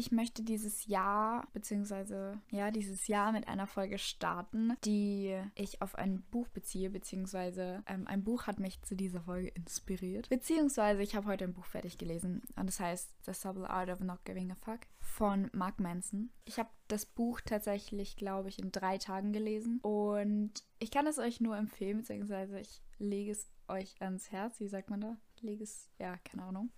Ich möchte dieses Jahr, beziehungsweise ja, dieses Jahr mit einer Folge starten, die ich auf ein Buch beziehe, beziehungsweise ähm, ein Buch hat mich zu dieser Folge inspiriert. Beziehungsweise ich habe heute ein Buch fertig gelesen und das heißt The Subtle Art of Not Giving a Fuck von Mark Manson. Ich habe das Buch tatsächlich, glaube ich, in drei Tagen gelesen und ich kann es euch nur empfehlen, beziehungsweise ich lege es euch ans Herz. Wie sagt man da? Lege es, ja, keine Ahnung.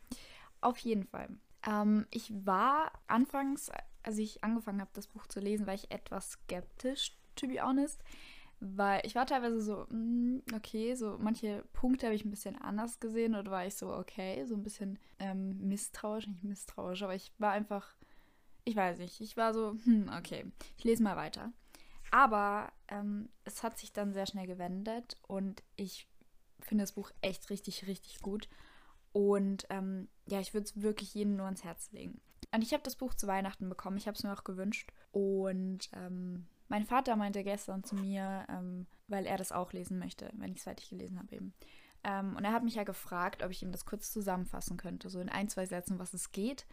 Auf jeden Fall. Ähm, ich war anfangs, als ich angefangen habe, das Buch zu lesen, war ich etwas skeptisch, to be honest. Weil ich war teilweise so, mm, okay, so manche Punkte habe ich ein bisschen anders gesehen oder war ich so, okay, so ein bisschen ähm, misstrauisch, nicht misstrauisch, aber ich war einfach, ich weiß nicht, ich war so, hm, okay, ich lese mal weiter. Aber ähm, es hat sich dann sehr schnell gewendet und ich finde das Buch echt richtig, richtig gut. Und ähm, ja, ich würde es wirklich jedem nur ans Herz legen. Und ich habe das Buch zu Weihnachten bekommen. Ich habe es mir auch gewünscht. Und ähm, mein Vater meinte gestern zu mir, ähm, weil er das auch lesen möchte, wenn ich es fertig gelesen habe eben. Ähm, und er hat mich ja gefragt, ob ich ihm das kurz zusammenfassen könnte, so in ein, zwei Sätzen, was es geht.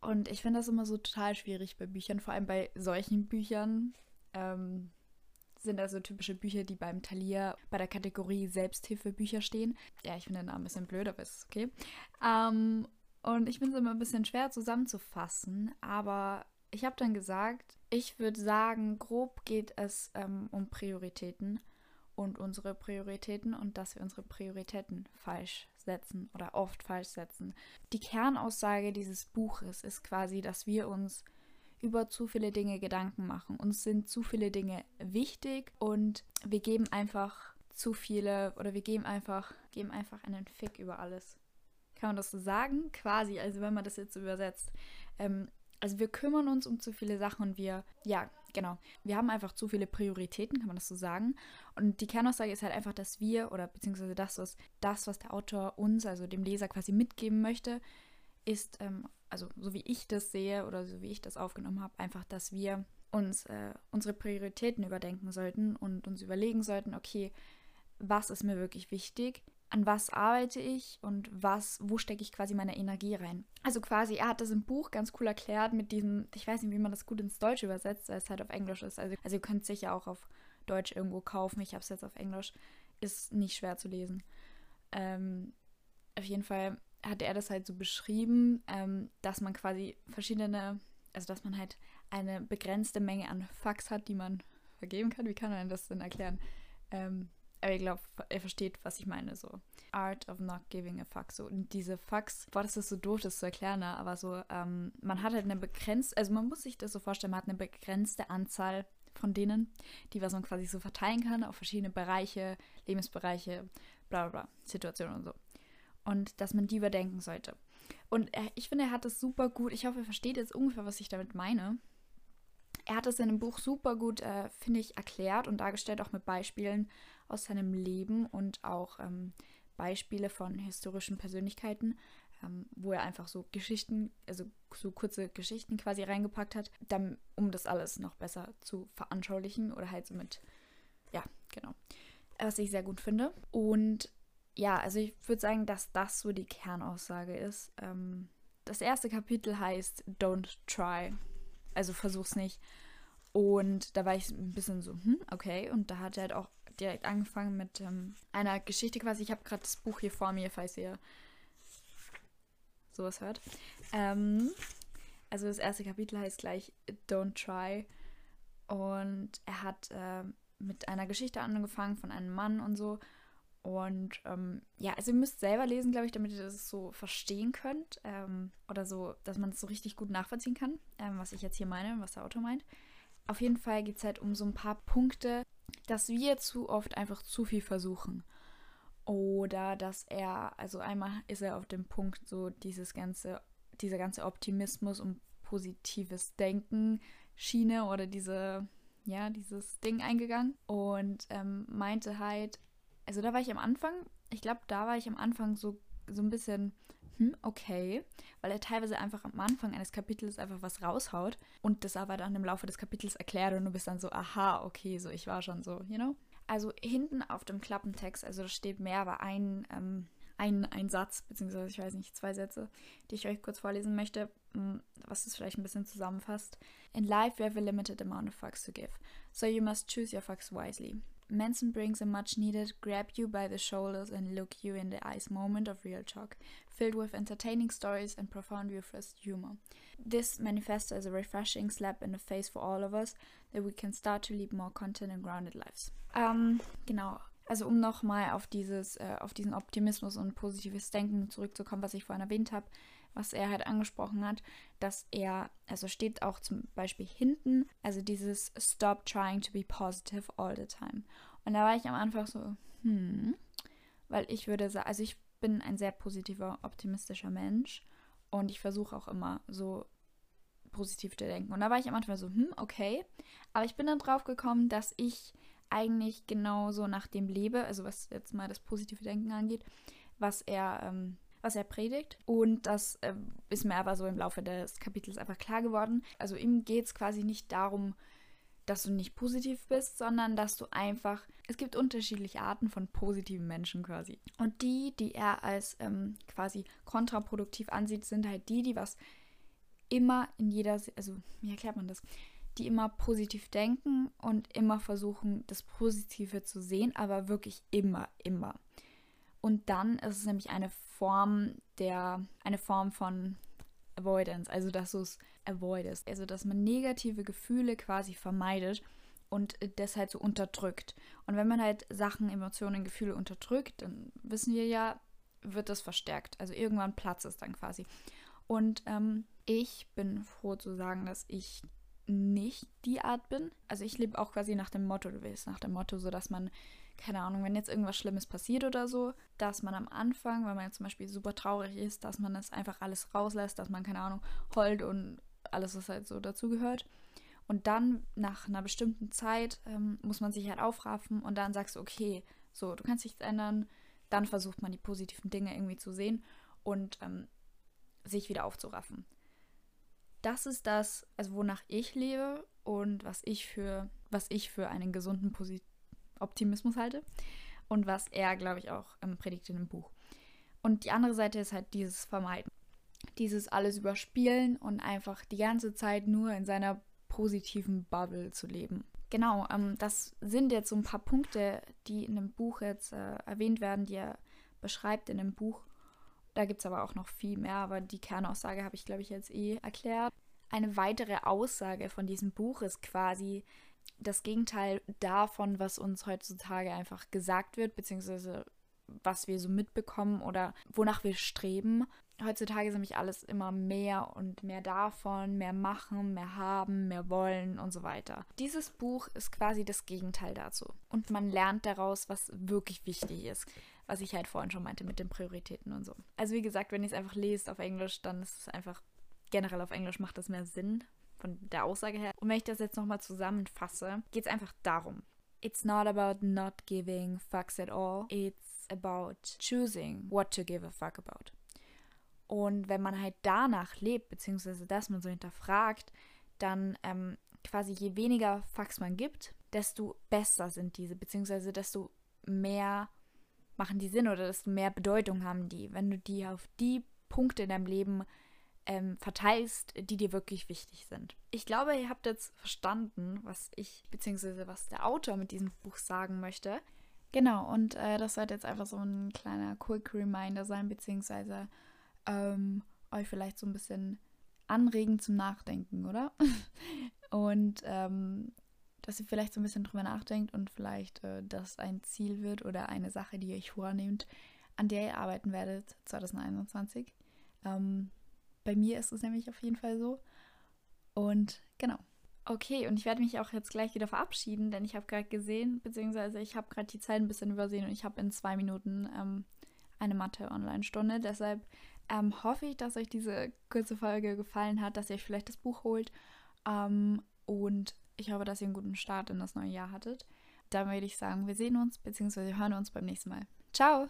Und ich finde das immer so total schwierig bei Büchern, vor allem bei solchen Büchern. Ähm, sind also typische Bücher, die beim Talier bei der Kategorie Selbsthilfebücher stehen. Ja, ich finde den Namen ein bisschen blöd, aber ist okay. Ähm, und ich finde es immer ein bisschen schwer zusammenzufassen, aber ich habe dann gesagt, ich würde sagen, grob geht es ähm, um Prioritäten und unsere Prioritäten und dass wir unsere Prioritäten falsch setzen oder oft falsch setzen. Die Kernaussage dieses Buches ist quasi, dass wir uns über zu viele Dinge Gedanken machen. Uns sind zu viele Dinge wichtig und wir geben einfach zu viele oder wir geben einfach, geben einfach einen Fick über alles. Kann man das so sagen? Quasi, also wenn man das jetzt übersetzt. Ähm, also wir kümmern uns um zu viele Sachen und wir, ja, genau, wir haben einfach zu viele Prioritäten, kann man das so sagen. Und die Kernaussage ist halt einfach, dass wir oder beziehungsweise das, was das, was der Autor uns, also dem Leser quasi mitgeben möchte, ist ähm, also so wie ich das sehe oder so wie ich das aufgenommen habe, einfach, dass wir uns äh, unsere Prioritäten überdenken sollten und uns überlegen sollten, okay, was ist mir wirklich wichtig? An was arbeite ich und was, wo stecke ich quasi meine Energie rein? Also quasi, er hat das im Buch ganz cool erklärt mit diesem, ich weiß nicht, wie man das gut ins Deutsche übersetzt, weil es halt auf Englisch ist. Also, also ihr könnt es sicher auch auf Deutsch irgendwo kaufen. Ich habe es jetzt auf Englisch. Ist nicht schwer zu lesen. Ähm, auf jeden Fall hat er das halt so beschrieben, ähm, dass man quasi verschiedene, also dass man halt eine begrenzte Menge an Fax hat, die man vergeben kann. Wie kann man das denn erklären? Ähm, aber ich glaube, er versteht, was ich meine. So Art of not giving a fuck. So und diese Fax, boah, das ist so doof, das zu erklären, ne? aber so ähm, man hat halt eine begrenzte, also man muss sich das so vorstellen, man hat eine begrenzte Anzahl von denen, die man quasi so verteilen kann auf verschiedene Bereiche, Lebensbereiche, bla bla bla, Situationen und so und dass man die überdenken sollte. Und er, ich finde, er hat es super gut. Ich hoffe, er versteht jetzt ungefähr, was ich damit meine. Er hat es in dem Buch super gut, äh, finde ich, erklärt und dargestellt, auch mit Beispielen aus seinem Leben und auch ähm, Beispiele von historischen Persönlichkeiten, ähm, wo er einfach so Geschichten, also so kurze Geschichten quasi reingepackt hat, dann, um das alles noch besser zu veranschaulichen oder halt so mit, ja, genau. Was ich sehr gut finde. Und ja, also ich würde sagen, dass das so die Kernaussage ist. Ähm, das erste Kapitel heißt Don't Try. Also versuch's nicht. Und da war ich ein bisschen so, hm, okay. Und da hat er halt auch direkt angefangen mit ähm, einer Geschichte quasi. Ich habe gerade das Buch hier vor mir, falls ihr sowas hört. Ähm, also das erste Kapitel heißt gleich Don't Try. Und er hat äh, mit einer Geschichte angefangen von einem Mann und so. Und ähm, ja, also ihr müsst selber lesen, glaube ich, damit ihr das so verstehen könnt. Ähm, oder so, dass man es so richtig gut nachvollziehen kann, ähm, was ich jetzt hier meine was der Autor meint. Auf jeden Fall geht es halt um so ein paar Punkte, dass wir zu oft einfach zu viel versuchen. Oder dass er, also einmal ist er auf dem Punkt, so dieses ganze, dieser ganze Optimismus und positives Denken Schiene oder diese, ja, dieses Ding eingegangen und ähm, meinte halt, also da war ich am Anfang, ich glaube, da war ich am Anfang so, so ein bisschen, hm, okay, weil er teilweise einfach am Anfang eines Kapitels einfach was raushaut und das aber dann im Laufe des Kapitels erklärt und du bist dann so, aha, okay, so ich war schon so, you know? Also hinten auf dem Klappentext, also da steht mehr, aber ein, ähm, ein, ein Satz, beziehungsweise ich weiß nicht, zwei Sätze, die ich euch kurz vorlesen möchte, mm, was es vielleicht ein bisschen zusammenfasst. In life we have a limited amount of fucks to give, so you must choose your fucks wisely. Manson brings a much needed grab you by the shoulders and look you in the eyes moment of real talk, filled with entertaining stories and profound Euphorist humor. This manifests as a refreshing slap in the face for all of us, that we can start to lead more content and grounded lives. Ähm, genau. Also um nochmal auf dieses, äh, auf diesen Optimismus und positives Denken zurückzukommen, was ich vorhin erwähnt habe, was er halt angesprochen hat, dass er, also steht auch zum Beispiel hinten, also dieses Stop trying to be positive all the time. Und da war ich am Anfang so, hm, weil ich würde sagen, also ich bin ein sehr positiver, optimistischer Mensch und ich versuche auch immer so positiv zu denken. Und da war ich am Anfang so, hm, okay. Aber ich bin dann drauf gekommen, dass ich eigentlich genauso nach dem lebe, also was jetzt mal das positive Denken angeht, was er ähm, was er predigt. Und das äh, ist mir aber so im Laufe des Kapitels einfach klar geworden. Also ihm geht es quasi nicht darum, dass du nicht positiv bist, sondern dass du einfach, es gibt unterschiedliche Arten von positiven Menschen quasi. Und die, die er als ähm, quasi kontraproduktiv ansieht, sind halt die, die was immer in jeder, also wie erklärt man das? Die immer positiv denken und immer versuchen, das Positive zu sehen, aber wirklich immer, immer. Und dann ist es nämlich eine Form der, eine Form von Avoidance, also dass du es avoidest, also dass man negative Gefühle quasi vermeidet und das halt so unterdrückt. Und wenn man halt Sachen, Emotionen, Gefühle unterdrückt, dann wissen wir ja, wird das verstärkt. Also irgendwann platzt es dann quasi. Und ähm, ich bin froh zu sagen, dass ich nicht die Art bin. Also ich lebe auch quasi nach dem Motto, du willst nach dem Motto, so dass man keine Ahnung, wenn jetzt irgendwas Schlimmes passiert oder so, dass man am Anfang, wenn man zum Beispiel super traurig ist, dass man das einfach alles rauslässt, dass man, keine Ahnung, heult und alles, was halt so dazugehört. Und dann, nach einer bestimmten Zeit, ähm, muss man sich halt aufraffen und dann sagst du, okay, so, du kannst nichts ändern. Dann versucht man die positiven Dinge irgendwie zu sehen und ähm, sich wieder aufzuraffen. Das ist das, also wonach ich lebe und was ich für, was ich für einen gesunden, posit Optimismus halte und was er, glaube ich, auch ähm, predigt in dem Buch. Und die andere Seite ist halt dieses Vermeiden. Dieses alles überspielen und einfach die ganze Zeit nur in seiner positiven Bubble zu leben. Genau, ähm, das sind jetzt so ein paar Punkte, die in dem Buch jetzt äh, erwähnt werden, die er beschreibt in dem Buch. Da gibt es aber auch noch viel mehr, aber die Kernaussage habe ich, glaube ich, jetzt eh erklärt. Eine weitere Aussage von diesem Buch ist quasi, das Gegenteil davon, was uns heutzutage einfach gesagt wird, beziehungsweise was wir so mitbekommen oder wonach wir streben. Heutzutage ist nämlich alles immer mehr und mehr davon, mehr machen, mehr haben, mehr wollen und so weiter. Dieses Buch ist quasi das Gegenteil dazu. Und man lernt daraus, was wirklich wichtig ist. Was ich halt vorhin schon meinte mit den Prioritäten und so. Also wie gesagt, wenn ihr es einfach lest auf Englisch, dann ist es einfach generell auf Englisch macht das mehr Sinn, von der Aussage her. Und wenn ich das jetzt nochmal zusammenfasse, geht es einfach darum. It's not about not giving fucks at all. It's about choosing what to give a fuck about. Und wenn man halt danach lebt, beziehungsweise das man so hinterfragt, dann ähm, quasi je weniger Fucks man gibt, desto besser sind diese, beziehungsweise desto mehr machen die Sinn oder desto mehr Bedeutung haben die, wenn du die auf die Punkte in deinem Leben ähm, verteilst, die dir wirklich wichtig sind. Ich glaube, ihr habt jetzt verstanden, was ich bzw. was der Autor mit diesem Buch sagen möchte. Genau, und äh, das sollte jetzt einfach so ein kleiner Quick Reminder sein, beziehungsweise ähm, euch vielleicht so ein bisschen anregen zum Nachdenken, oder? und ähm, dass ihr vielleicht so ein bisschen drüber nachdenkt und vielleicht äh, das ein Ziel wird oder eine Sache, die ihr euch vornehmt, an der ihr arbeiten werdet 2021. Ähm, bei mir ist es nämlich auf jeden Fall so. Und genau. Okay, und ich werde mich auch jetzt gleich wieder verabschieden, denn ich habe gerade gesehen, beziehungsweise ich habe gerade die Zeit ein bisschen übersehen und ich habe in zwei Minuten ähm, eine Mathe-Online-Stunde. Deshalb ähm, hoffe ich, dass euch diese kurze Folge gefallen hat, dass ihr euch vielleicht das Buch holt. Ähm, und ich hoffe, dass ihr einen guten Start in das neue Jahr hattet. Dann würde ich sagen, wir sehen uns, beziehungsweise hören uns beim nächsten Mal. Ciao!